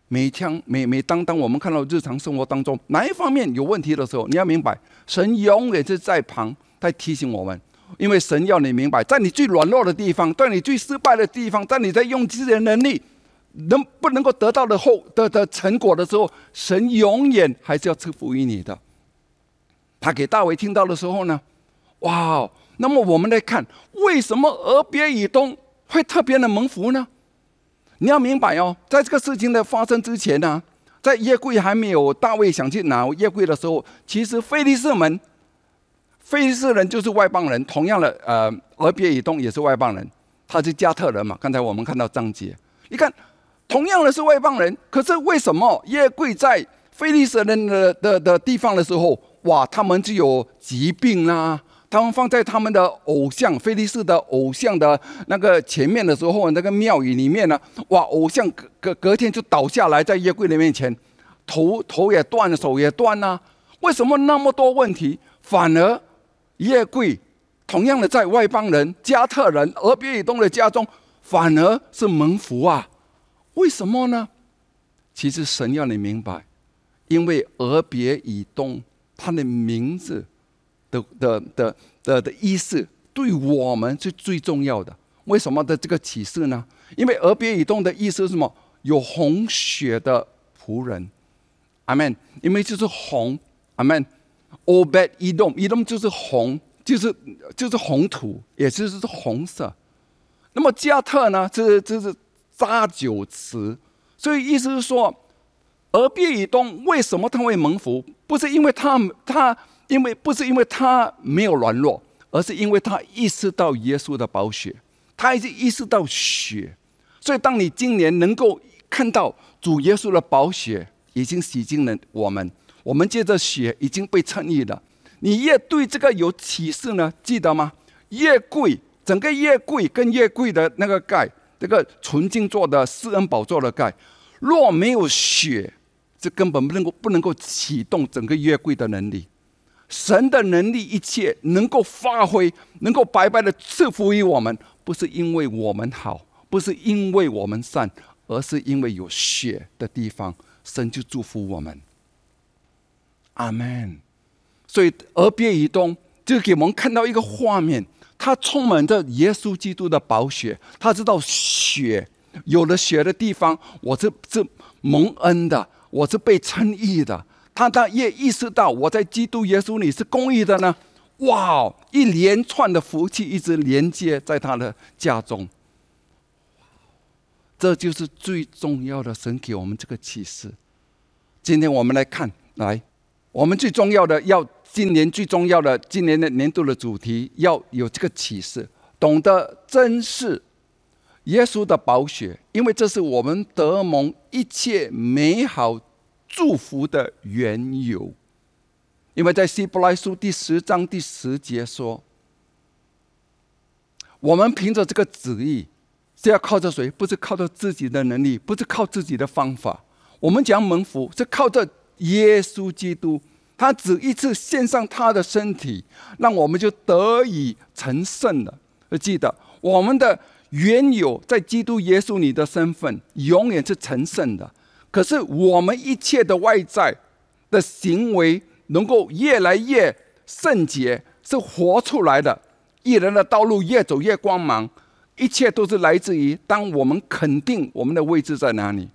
每天每每当当我们看到日常生活当中哪一方面有问题的时候，你要明白，神永远是在旁在提醒我们。因为神要你明白，在你最软弱的地方，在你最失败的地方，在你在用自己的能力能不能够得到的后的的成果的时候，神永远还是要赐福于你的。他给大卫听到的时候呢，哇哦！那么我们来看，为什么俄别以东会特别的蒙福呢？你要明白哦，在这个事情的发生之前呢，在耶柜还没有大卫想去拿耶柜的时候，其实菲利士们，菲利士人就是外邦人，同样的，呃，俄别以东也是外邦人，他是加特人嘛。刚才我们看到章节，你看，同样的是外邦人，可是为什么耶柜在菲利士人的的的地方的时候，哇，他们就有疾病啦？他们放在他们的偶像菲利斯的偶像的那个前面的时候，那个庙宇里面呢，哇，偶像隔隔隔天就倒下来在耶柜的面前，头头也断了，手也断了。为什么那么多问题？反而耶柜同样的在外邦人加特人俄别以东的家中，反而是蒙福啊？为什么呢？其实神要你明白，因为俄别以东他的名字。的的的的的意思对我们是最重要的。为什么的这个启示呢？因为俄别以东的意思是什么？有红血的仆人，阿门。因为就是红，阿门。俄别以东，以东就是红，就是就是红土，也就是红色。那么加特呢？这这是扎酒池，所以意思是说，俄别以东为什么他会蒙福？不是因为他他。因为不是因为他没有软弱，而是因为他意识到耶稣的宝血，他已经意识到血。所以，当你今年能够看到主耶稣的宝血已经洗净了我们，我们借着血已经被称义了。你越对这个有启示呢？记得吗？越贵，整个越贵跟越贵的那个盖，这个纯净做的施恩宝座的盖，若没有血，这根本不能够不能够启动整个越贵的能力。神的能力一切能够发挥，能够白白的赐福于我们，不是因为我们好，不是因为我们善，而是因为有血的地方，神就祝福我们。阿门。所以，而别以东就给我们看到一个画面，他充满着耶稣基督的宝血，他知道血有了血的地方，我是是蒙恩的，我是被称义的。他他也意识到我在基督耶稣里是公义的呢，哇，一连串的福气一直连接在他的家中。这就是最重要的，神给我们这个启示。今天我们来看，来，我们最重要的要今年最重要的今年的年度的主题要有这个启示，懂得珍视耶稣的宝血，因为这是我们得蒙一切美好祝福的缘由。因为在希伯来书第十章第十节说，我们凭着这个旨意。是要靠着谁？不是靠着自己的能力，不是靠自己的方法。我们讲蒙福，是靠着耶稣基督，他只一次献上他的身体，让我们就得以成圣了。要记得，我们的原有在基督耶稣里的身份，永远是成圣的。可是我们一切的外在的行为，能够越来越圣洁，是活出来的。一人的道路越走越光芒。一切都是来自于当我们肯定我们的位置在哪里，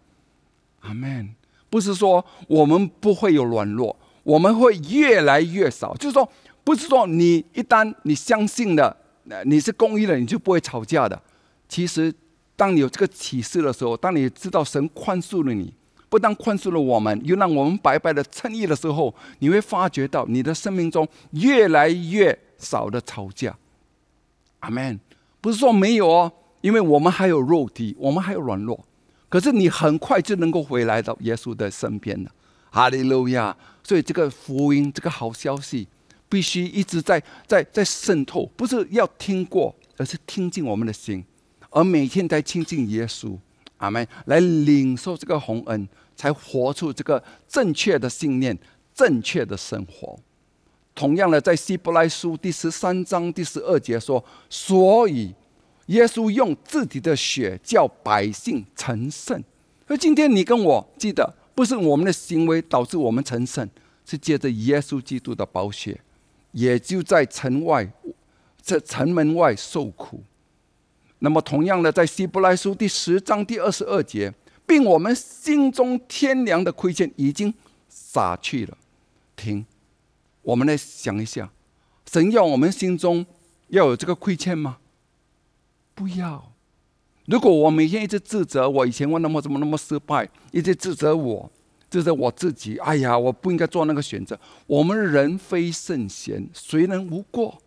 阿门。不是说我们不会有软弱，我们会越来越少。就是说，不是说你一旦你相信了，你是公义的，你就不会吵架的。其实，当你有这个启示的时候，当你知道神宽恕了你，不但宽恕了我们，又让我们白白的称义的时候，你会发觉到你的生命中越来越少的吵架。阿门。不是说没有哦，因为我们还有肉体，我们还有软弱。可是你很快就能够回来到耶稣的身边了，哈利路亚！所以这个福音，这个好消息，必须一直在在在渗透，不是要听过，而是听进我们的心，而每天在亲近耶稣，阿门，来领受这个洪恩，才活出这个正确的信念，正确的生活。同样的，在希伯来书第十三章第十二节说：“所以耶稣用自己的血叫百姓成圣。”而今天你跟我记得，不是我们的行为导致我们成圣，是借着耶稣基督的宝血，也就在城外，在城门外受苦。那么，同样的，在希伯来书第十章第二十二节，并我们心中天良的亏欠已经洒去了。停。我们来想一下，神要我们心中要有这个亏欠吗？不要。如果我每天一直自责，我以前我那么怎么那么失败，一直自责我，自责我自己。哎呀，我不应该做那个选择。我们人非圣贤，谁能无过？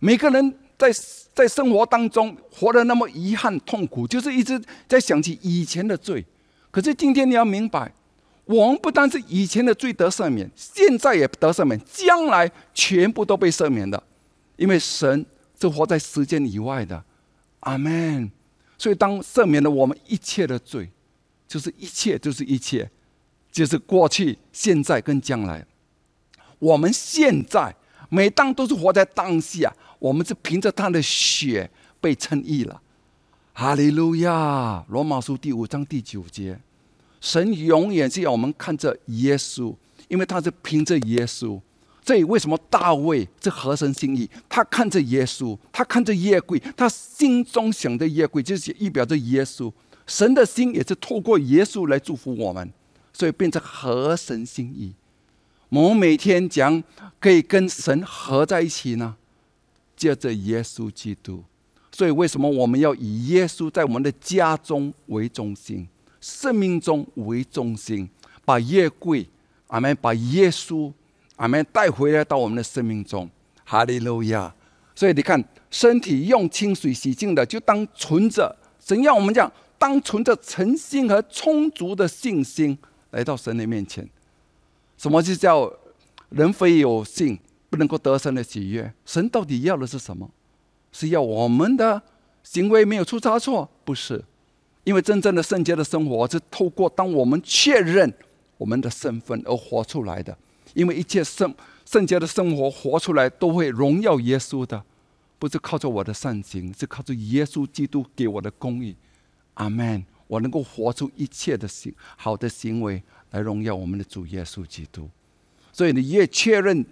每个人在在生活当中活得那么遗憾痛苦，就是一直在想起以前的罪。可是今天你要明白。我们不单是以前的罪得赦免，现在也得赦免，将来全部都被赦免的，因为神是活在时间以外的，阿门。所以当赦免了我们一切的罪，就是一切就是一切，就是过去、现在跟将来。我们现在每当都是活在当下，我们是凭着他的血被称义了，哈利路亚。罗马书第五章第九节。神永远是要我们看着耶稣，因为他是凭着耶稣。所以为什么大卫这合神心意？他看着耶稣，他看着耶柜，他心中想的耶柜，就是意表着耶稣。神的心也是透过耶稣来祝福我们，所以变成合神心意。我们每天讲可以跟神合在一起呢，借着耶稣基督。所以为什么我们要以耶稣在我们的家中为中心？生命中为中心，把耶柜，阿门，把耶稣，阿门带回来到我们的生命中，哈利路亚。所以你看，身体用清水洗净的，就当存着神要我们讲，当存着诚心和充足的信心来到神的面前。什么就叫人非有信不能够得神的喜悦？神到底要的是什么？是要我们的行为没有出差错？不是。因为真正的圣洁的生活是透过当我们确认我们的身份而活出来的。因为一切圣圣洁的生活活出来都会荣耀耶稣的，不是靠着我的善行，是靠着耶稣基督给我的公义。阿门！我能够活出一切的行好的行为来荣耀我们的主耶稣基督。所以你越确认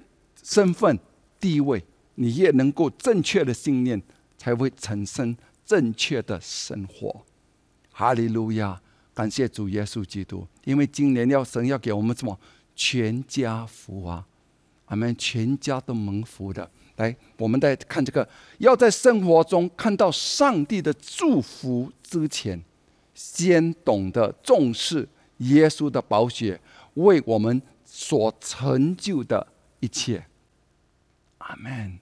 身份地位，你越能够正确的信念，才会产生正确的生活。哈利路亚！感谢主耶稣基督，因为今年要神要给我们什么全家福啊！阿门，全家都蒙福的。来，我们再看这个，要在生活中看到上帝的祝福之前，先懂得重视耶稣的宝血为我们所成就的一切。阿门。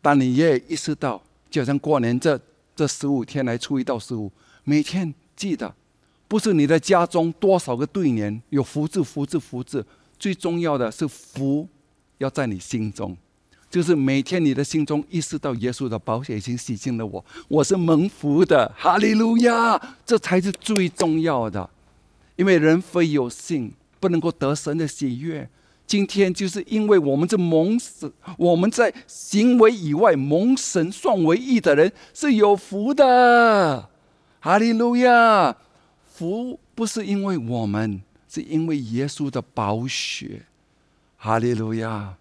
当你也意识到，就像过年这这十五天来，初一到十五，每天记得，不是你的家中多少个对联有福字、福字、福字，最重要的是福要在你心中，就是每天你的心中意识到耶稣的宝血已经洗净了我，我是蒙福的，哈利路亚，这才是最重要的，因为人非有信，不能够得神的喜悦。今天就是因为我们这蒙神，我们在行为以外蒙神算为义的人是有福的，哈利路亚！福不是因为我们，是因为耶稣的宝血，哈利路亚，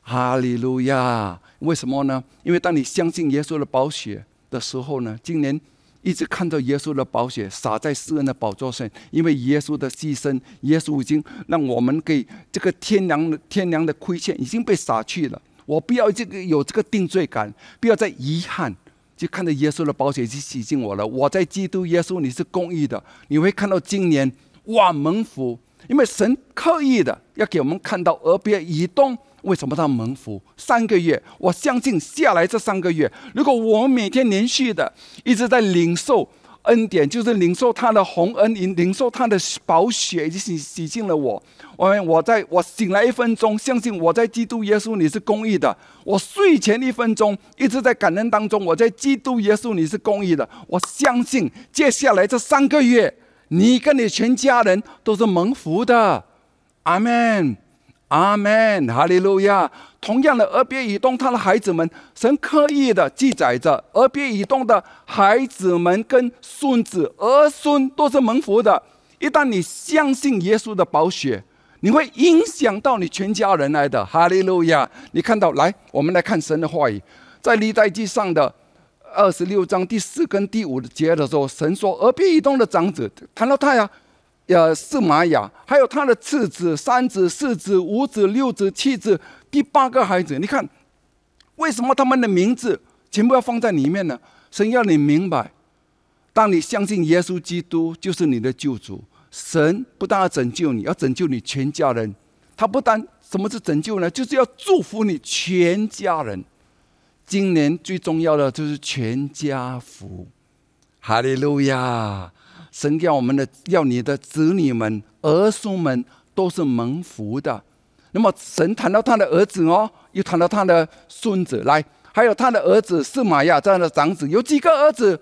哈利路亚！为什么呢？因为当你相信耶稣的宝血的时候呢，今年。一直看到耶稣的宝血洒在世人的宝座上，因为耶稣的牺牲，耶稣已经让我们给这个天良的天良的亏欠已经被洒去了。我不要这个有这个定罪感，不要再遗憾，就看到耶稣的宝血去洗净我了。我在基督耶稣，你是公义的，你会看到今年万蒙福，因为神刻意的要给我们看到俄别以东。为什么他蒙福三个月？我相信下来这三个月，如果我们每天连续的一直在领受恩典，就是领受他的洪恩，领领受他的宝血，已经洗洗净了我。我我在我醒来一分钟，相信我在基督耶稣你是公义的。我睡前一分钟一直在感恩当中，我在基督耶稣你是公义的。我相信接下来这三个月，你跟你全家人都是蒙福的。阿门。阿门，哈利路亚。同样的，俄别以东他的孩子们，神刻意的记载着，俄别以东的孩子们跟孙子、儿孙都是蒙福的。一旦你相信耶稣的宝血，你会影响到你全家人来的。哈利路亚！你看到，来，我们来看神的话语，在历代记上的二十六章第四跟第五节的时候，神说，俄别以东的长子谈到他呀。呃，是玛雅，还有他的次子、三子、四子、五子、六子、七子，第八个孩子。你看，为什么他们的名字全部要放在里面呢？神要你明白，当你相信耶稣基督就是你的救主，神不但要拯救你，要拯救你全家人。他不单什么是拯救呢？就是要祝福你全家人。今年最重要的就是全家福，哈利路亚。神要我们的，要你的子女们、儿孙们都是蒙福的。那么，神谈到他的儿子哦，又谈到他的孙子，来，还有他的儿子是玛亚这样的长子，有几个儿子？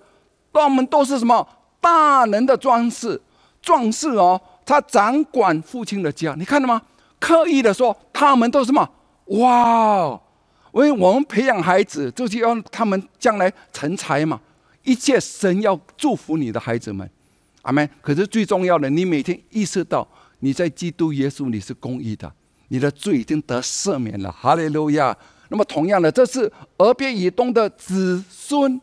他们都是什么大能的壮士，壮士哦，他掌管父亲的家。你看到吗？刻意的说，他们都是什么？哇！因为我们培养孩子，就是要他们将来成才嘛。一切神要祝福你的孩子们。阿门。可是最重要的，你每天意识到你在基督耶稣你是公义的，你的罪已经得赦免了。哈利路亚。那么同样的，这是俄别以东的子孙，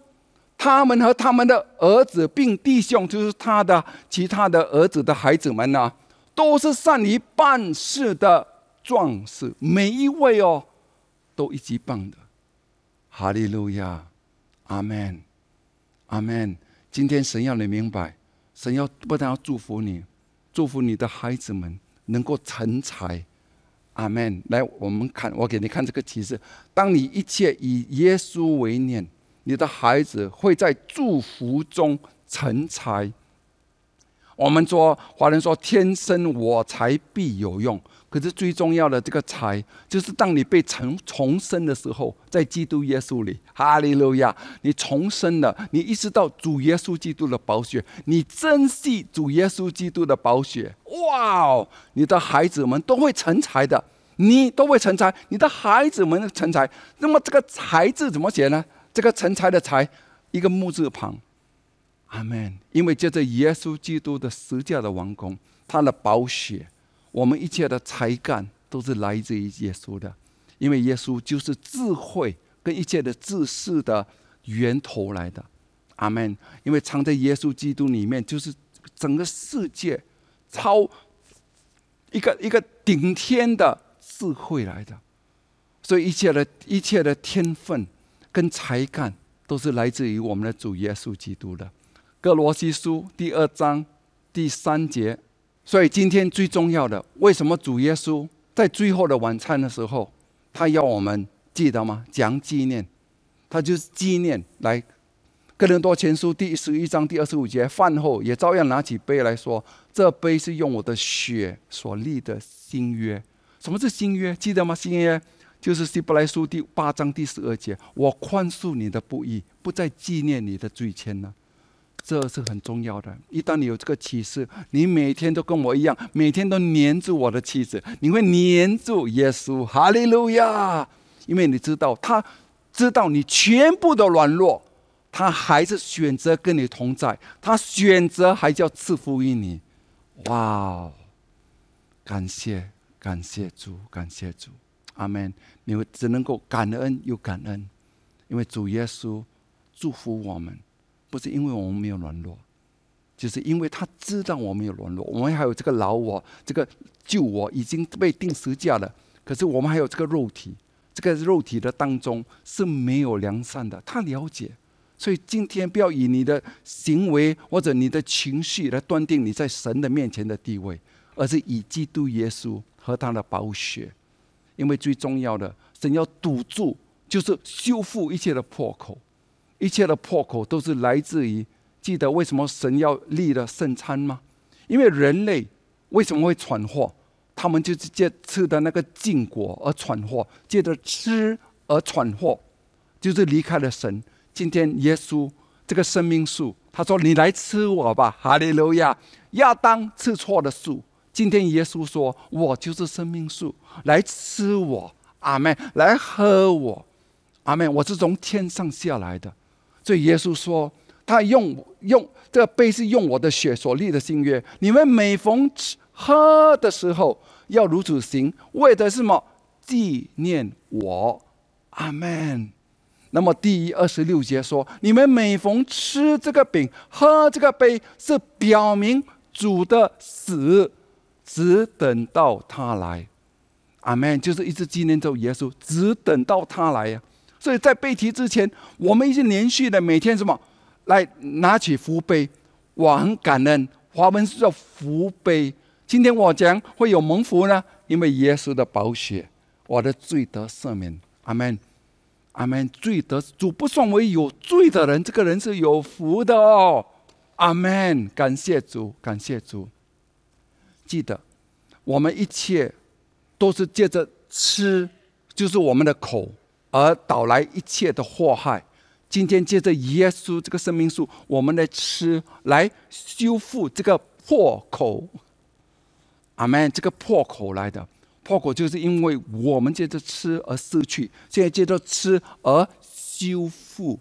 他们和他们的儿子并弟兄，就是他的其他的儿子的孩子们呢，都是善于办事的壮士，每一位哦，都一级棒的。哈利路亚。阿门。阿门。今天神要你明白。神要不但要祝福你，祝福你的孩子们能够成才，阿门。来，我们看，我给你看这个启示：当你一切以耶稣为念，你的孩子会在祝福中成才。我们说，华人说，天生我材必有用。可是最重要的这个财，就是当你被重重生的时候，在基督耶稣里，哈利路亚！你重生了，你意识到主耶稣基督的宝血，你珍惜主耶稣基督的宝血，哇哦！你的孩子们都会成才的，你都会成才，你的孩子们成才。那么这个“才”字怎么写呢？这个成才的“才”，一个木字旁，阿门。因为接着耶稣基督的十架的王宫，他的宝血。我们一切的才干都是来自于耶稣的，因为耶稣就是智慧跟一切的知识的源头来的。阿门。因为藏在耶稣基督里面，就是整个世界超一个一个顶天的智慧来的。所以一切的一切的天分跟才干，都是来自于我们的主耶稣基督的。哥罗西书第二章第三节。所以今天最重要的，为什么主耶稣在最后的晚餐的时候，他要我们记得吗？讲纪念，他就是纪念来。哥林多前书第十一章第二十五节，饭后也照样拿起杯来说：“这杯是用我的血所立的新约。”什么是新约？记得吗？新约就是希伯来书第八章第十二节：“我宽恕你的不义，不再纪念你的罪愆了。”这是很重要的。一旦你有这个启示，你每天都跟我一样，每天都黏住我的妻子，你会黏住耶稣。哈利路亚！因为你知道，他知道你全部的软弱。他还是选择跟你同在，他选择还叫赐福于你，哇！感谢感谢主，感谢主，阿门。你会只能够感恩又感恩，因为主耶稣祝福我们，不是因为我们没有软弱，就是因为他知道我们有软弱，我们还有这个老我，这个旧我已经被定时架了，可是我们还有这个肉体，这个肉体的当中是没有良善的，他了解。所以今天不要以你的行为或者你的情绪来断定你在神的面前的地位，而是以基督耶稣和他的宝血。因为最重要的，神要堵住，就是修复一切的破口，一切的破口都是来自于记得为什么神要立了圣餐吗？因为人类为什么会闯祸？他们就是借吃的那个禁果而闯祸，借着吃而闯祸，就是离开了神。今天耶稣这个生命树，他说：“你来吃我吧，哈利路亚！”亚当吃错了树，今天耶稣说：“我就是生命树，来吃我，阿门！来喝我，阿门！我是从天上下来的。”所以耶稣说：“他用用这个杯是用我的血所立的新约，你们每逢吃喝的时候要如此行，为的是什么？纪念我，阿门。”那么第一二十六节说：“你们每逢吃这个饼、喝这个杯，是表明主的死，只等到他来。”阿门。就是一直纪念着耶稣，只等到他来呀。所以在背题之前，我们已经连续的每天什么来拿起福杯，我很感恩。华文是叫福杯。今天我讲会有蒙福呢，因为耶稣的宝血，我的罪得赦免。阿门。阿门！罪得主不算为有罪的人，这个人是有福的哦。阿门！感谢主，感谢主。记得，我们一切都是借着吃，就是我们的口，而导来一切的祸害。今天借着耶稣这个生命树，我们来吃，来修复这个破口。阿门！这个破口来的。破口就是因为我们借着吃而失去，现在借着吃而修复。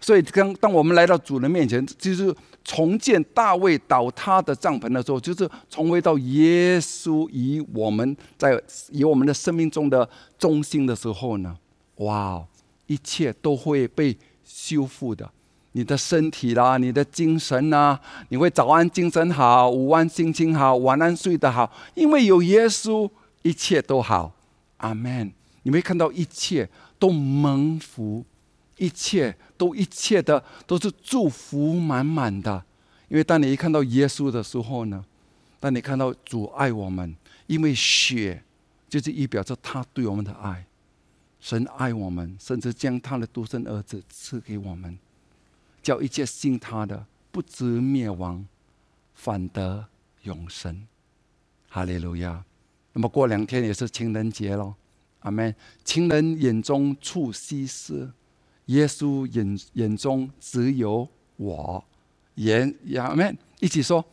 所以当当我们来到主人面前，就是重建大卫倒塌的帐篷的时候，就是重回到耶稣以我们在以我们的生命中的中心的时候呢，哇，一切都会被修复的。你的身体啦，你的精神呐，你会早安精神好，午安心情好，晚安睡得好，因为有耶稣。一切都好，阿门。你会看到一切都蒙福，一切都一切的都是祝福满满的。因为当你一看到耶稣的时候呢，当你看到主爱我们，因为血就是意表着他对我们的爱，神爱我们，甚至将他的独生儿子赐给我们，叫一切信他的不知灭亡，反得永生。哈利路亚。那么过两天也是情人节喽，阿门。情人眼中出西施，耶稣眼眼中只有我。眼阿门，一起说：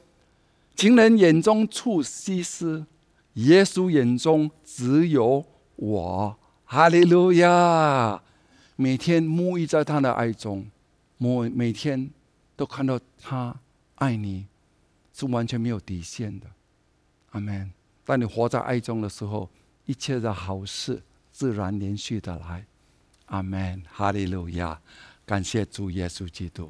情人眼中出西施，耶稣眼中只有我。哈利路亚！每天沐浴在他的爱中，每每天都看到他爱你，是完全没有底线的。阿门。当你活在爱中的时候，一切的好事自然连续的来。阿门，哈利路亚，感谢主耶稣基督。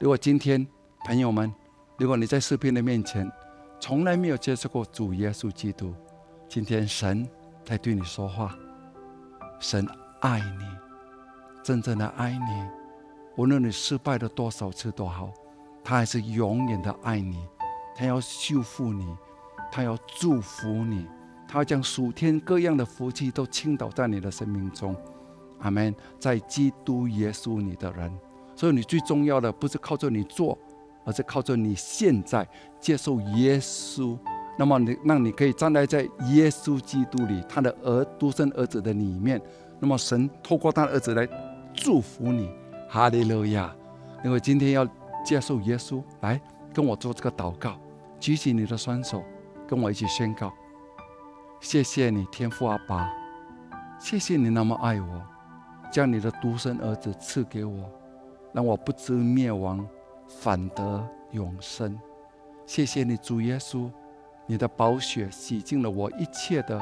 如果今天朋友们，如果你在视频的面前从来没有接触过主耶稣基督，今天神在对你说话，神爱你，真正的爱你。无论你失败了多少次都好，他还是永远的爱你。他要修复你，他要祝福你，他要将属天各样的福气都倾倒在你的生命中。阿门。在基督耶稣你的人，所以你最重要的不是靠着你做，而是靠着你现在接受耶稣。那么你让你可以站在在耶稣基督里，他的儿独生儿子的里面。那么神透过他儿子来祝福你，哈利路亚！因为今天要接受耶稣，来跟我做这个祷告，举起你的双手，跟我一起宣告：谢谢你天父阿爸，谢谢你那么爱我，将你的独生儿子赐给我，让我不知灭亡，反得永生。谢谢你主耶稣。你的宝血洗净了我一切的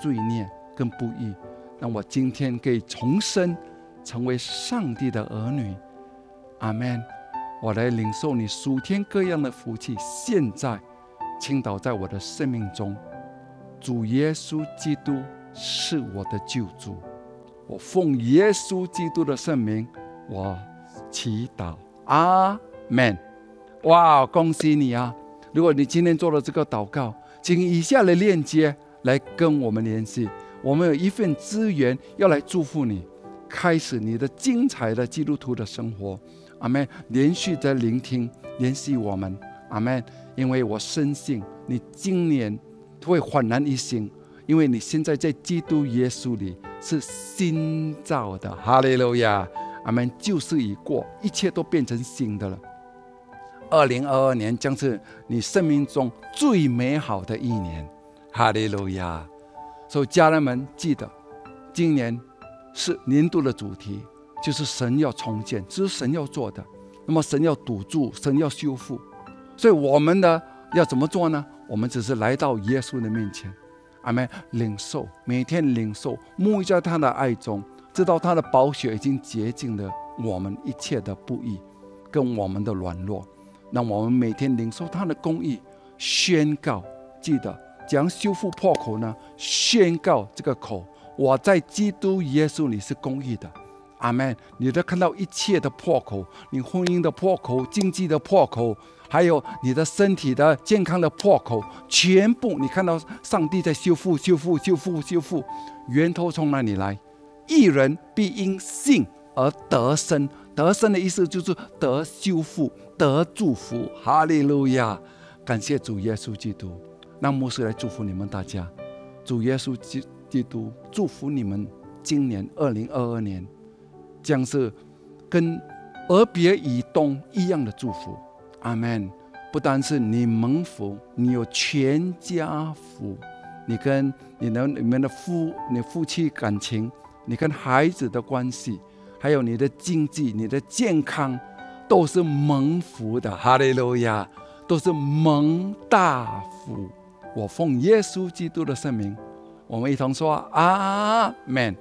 罪孽跟不义，让我今天可以重生，成为上帝的儿女。阿门。我来领受你数天各样的福气，现在倾倒在我的生命中。主耶稣基督是我的救主，我奉耶稣基督的圣名，我祈祷。阿门。哇，恭喜你啊！如果你今天做了这个祷告，请以下的链接来跟我们联系。我们有一份资源要来祝福你，开始你的精彩的基督徒的生活。阿门。连续的聆听，联系我们。阿门。因为我深信你今年会焕然一新，因为你现在在基督耶稣里是新造的。哈利路亚。阿门。旧事已过，一切都变成新的了。二零二二年将是你生命中最美好的一年，哈利路亚！所以家人们记得，今年是年度的主题，就是神要重建，这是神要做的。那么神要堵住，神要修复，所以我们呢要怎么做呢？我们只是来到耶稣的面前，阿门，领受，每天领受，沐浴在他的爱中，知道他的宝血已经洁净了我们一切的不义，跟我们的软弱。让我们每天领受他的公义，宣告，记得将修复破口呢？宣告这个口，我在基督耶稣里是公义的，阿门。你都看到一切的破口，你婚姻的破口、经济的破口，还有你的身体的健康的破口，全部你看到上帝在修复、修复、修复、修复。源头从哪里来？一人必因信而得生。得生的意思就是得修复、得祝福。哈利路亚！感谢主耶稣基督。让牧师来祝福你们大家。主耶稣基基督祝福你们，今年二零二二年将是跟俄别以东一样的祝福。阿门。不单是你蒙福，你有全家福，你跟你的你们的夫、你夫妻感情，你跟孩子的关系。还有你的经济、你的健康，都是蒙福的，哈利路亚，都是蒙大福。我奉耶稣基督的圣名，我们一同说阿门。